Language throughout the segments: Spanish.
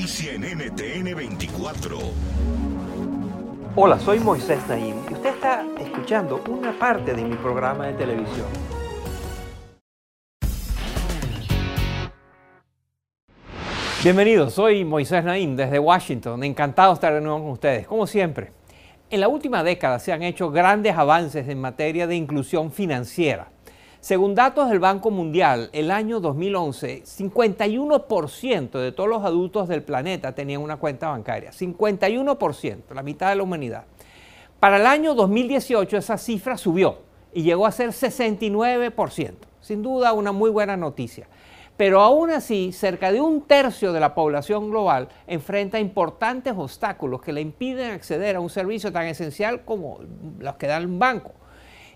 En NTN 24. Hola, soy Moisés Naim y usted está escuchando una parte de mi programa de televisión. Bienvenidos, soy Moisés Naim desde Washington. Encantado de estar de nuevo con ustedes, como siempre. En la última década se han hecho grandes avances en materia de inclusión financiera. Según datos del Banco Mundial, el año 2011, 51% de todos los adultos del planeta tenían una cuenta bancaria. 51%, la mitad de la humanidad. Para el año 2018 esa cifra subió y llegó a ser 69%. Sin duda una muy buena noticia. Pero aún así, cerca de un tercio de la población global enfrenta importantes obstáculos que le impiden acceder a un servicio tan esencial como los que da un banco.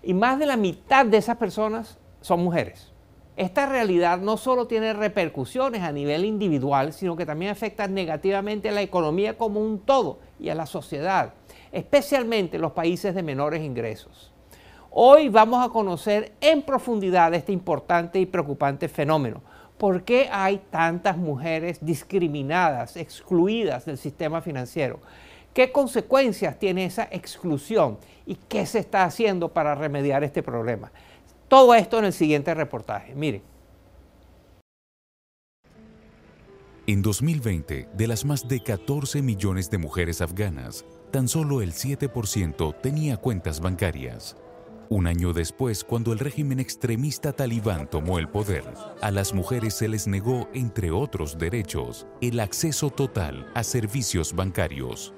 Y más de la mitad de esas personas son mujeres. Esta realidad no solo tiene repercusiones a nivel individual, sino que también afecta negativamente a la economía como un todo y a la sociedad, especialmente en los países de menores ingresos. Hoy vamos a conocer en profundidad este importante y preocupante fenómeno ¿Por qué hay tantas mujeres discriminadas, excluidas del sistema financiero? ¿Qué consecuencias tiene esa exclusión y qué se está haciendo para remediar este problema? Todo esto en el siguiente reportaje. Miren. En 2020, de las más de 14 millones de mujeres afganas, tan solo el 7% tenía cuentas bancarias. Un año después, cuando el régimen extremista talibán tomó el poder, a las mujeres se les negó, entre otros derechos, el acceso total a servicios bancarios.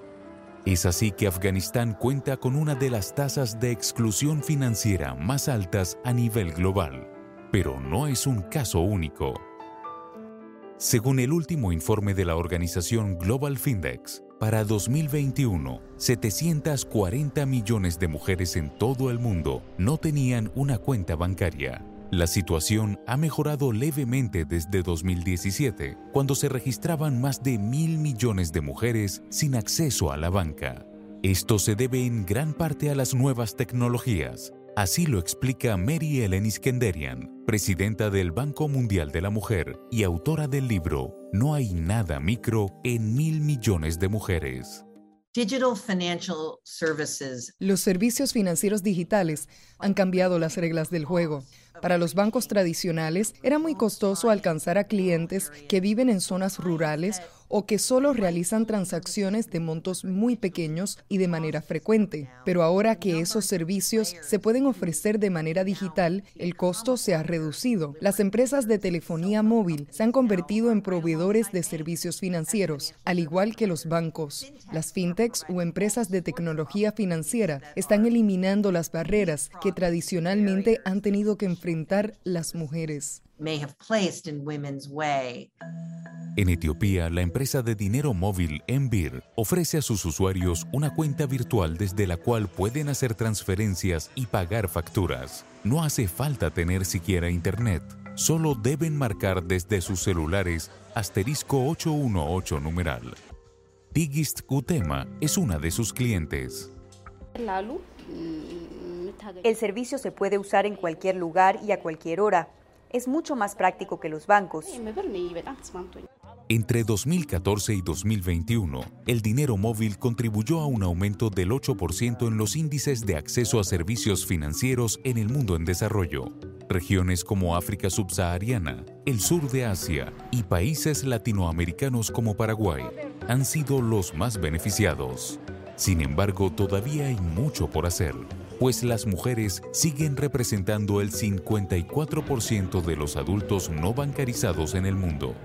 Es así que Afganistán cuenta con una de las tasas de exclusión financiera más altas a nivel global. Pero no es un caso único. Según el último informe de la organización Global Findex, para 2021, 740 millones de mujeres en todo el mundo no tenían una cuenta bancaria. La situación ha mejorado levemente desde 2017, cuando se registraban más de mil millones de mujeres sin acceso a la banca. Esto se debe en gran parte a las nuevas tecnologías, Así lo explica Mary Ellen Iskenderian, presidenta del Banco Mundial de la Mujer y autora del libro No hay nada micro en mil millones de mujeres. Los servicios financieros digitales han cambiado las reglas del juego. Para los bancos tradicionales era muy costoso alcanzar a clientes que viven en zonas rurales o que solo realizan transacciones de montos muy pequeños y de manera frecuente. Pero ahora que esos servicios se pueden ofrecer de manera digital, el costo se ha reducido. Las empresas de telefonía móvil se han convertido en proveedores de servicios financieros, al igual que los bancos. Las fintechs o empresas de tecnología financiera están eliminando las barreras que tradicionalmente han tenido que enfrentar las mujeres. En Etiopía, la empresa de dinero móvil Envir ofrece a sus usuarios una cuenta virtual desde la cual pueden hacer transferencias y pagar facturas. No hace falta tener siquiera internet, solo deben marcar desde sus celulares asterisco 818 numeral. Tigist Kutema es una de sus clientes. El servicio se puede usar en cualquier lugar y a cualquier hora es mucho más práctico que los bancos. Entre 2014 y 2021, el dinero móvil contribuyó a un aumento del 8% en los índices de acceso a servicios financieros en el mundo en desarrollo. Regiones como África subsahariana, el sur de Asia y países latinoamericanos como Paraguay han sido los más beneficiados. Sin embargo, todavía hay mucho por hacer pues las mujeres siguen representando el 54% de los adultos no bancarizados en el mundo.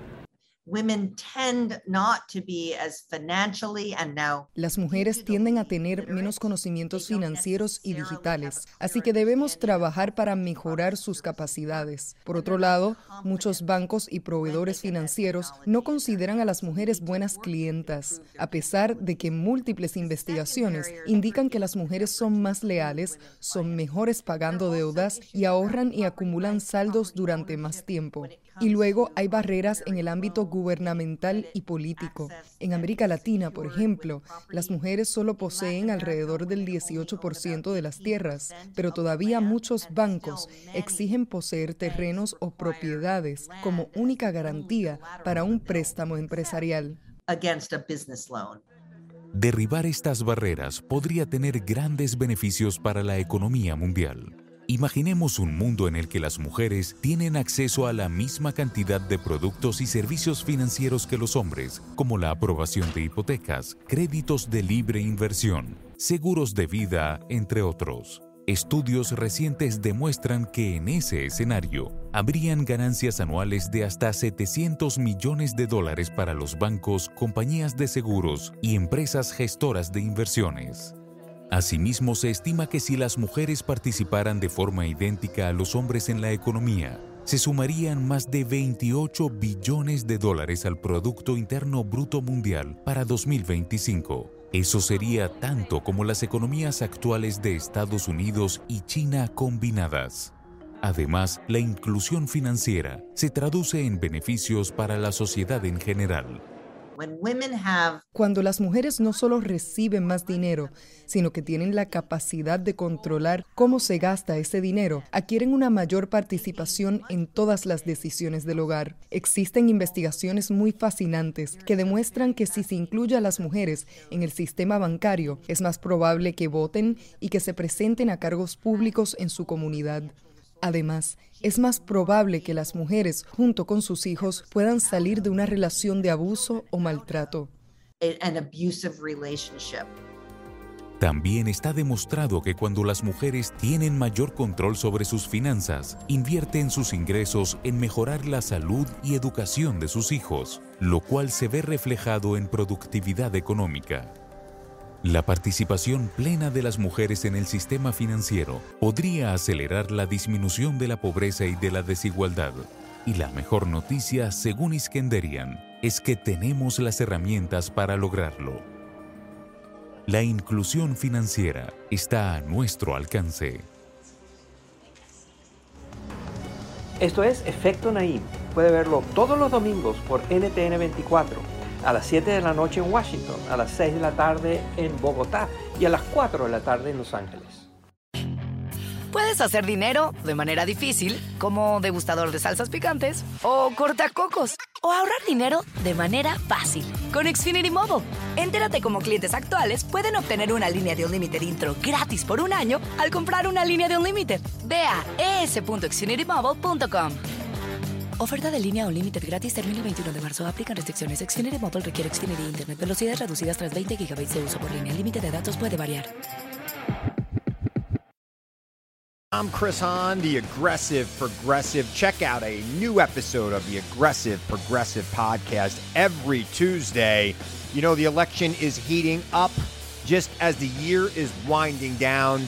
Las mujeres tienden a tener menos conocimientos financieros y digitales, así que debemos trabajar para mejorar sus capacidades. Por otro lado, muchos bancos y proveedores financieros no consideran a las mujeres buenas clientas, a pesar de que múltiples investigaciones indican que las mujeres son más leales, son mejores pagando deudas y ahorran y acumulan saldos durante más tiempo. Y luego hay barreras en el ámbito gubernamental y político. En América Latina, por ejemplo, las mujeres solo poseen alrededor del 18% de las tierras, pero todavía muchos bancos exigen poseer terrenos o propiedades como única garantía para un préstamo empresarial. Derribar estas barreras podría tener grandes beneficios para la economía mundial. Imaginemos un mundo en el que las mujeres tienen acceso a la misma cantidad de productos y servicios financieros que los hombres, como la aprobación de hipotecas, créditos de libre inversión, seguros de vida, entre otros. Estudios recientes demuestran que en ese escenario habrían ganancias anuales de hasta 700 millones de dólares para los bancos, compañías de seguros y empresas gestoras de inversiones. Asimismo, se estima que si las mujeres participaran de forma idéntica a los hombres en la economía, se sumarían más de 28 billones de dólares al Producto Interno Bruto Mundial para 2025. Eso sería tanto como las economías actuales de Estados Unidos y China combinadas. Además, la inclusión financiera se traduce en beneficios para la sociedad en general cuando las mujeres no solo reciben más dinero, sino que tienen la capacidad de controlar cómo se gasta ese dinero, adquieren una mayor participación en todas las decisiones del hogar. Existen investigaciones muy fascinantes que demuestran que si se incluye a las mujeres en el sistema bancario, es más probable que voten y que se presenten a cargos públicos en su comunidad. Además, es más probable que las mujeres, junto con sus hijos, puedan salir de una relación de abuso o maltrato. También está demostrado que cuando las mujeres tienen mayor control sobre sus finanzas, invierten sus ingresos en mejorar la salud y educación de sus hijos, lo cual se ve reflejado en productividad económica. La participación plena de las mujeres en el sistema financiero podría acelerar la disminución de la pobreza y de la desigualdad. Y la mejor noticia, según Iskenderian, es que tenemos las herramientas para lograrlo. La inclusión financiera está a nuestro alcance. Esto es Efecto Naim. Puede verlo todos los domingos por NTN 24 a las 7 de la noche en Washington, a las 6 de la tarde en Bogotá y a las 4 de la tarde en Los Ángeles. Puedes hacer dinero de manera difícil, como degustador de salsas picantes, o cortacocos, o ahorrar dinero de manera fácil con Xfinity Mobile. Entérate cómo clientes actuales pueden obtener una línea de un límite intro gratis por un año al comprar una línea de un límite. Ve a. Oferta de línea o gratis termina el 21 de marzo. Aplican restricciones. Xfinity requiere Xfinity Internet. Velocidades reducidas tras 20 GB de uso por línea. El límite de datos puede variar. I'm Chris Hahn, the Aggressive Progressive. Check out a new episode of the Aggressive Progressive podcast every Tuesday. You know, the election is heating up just as the year is winding down.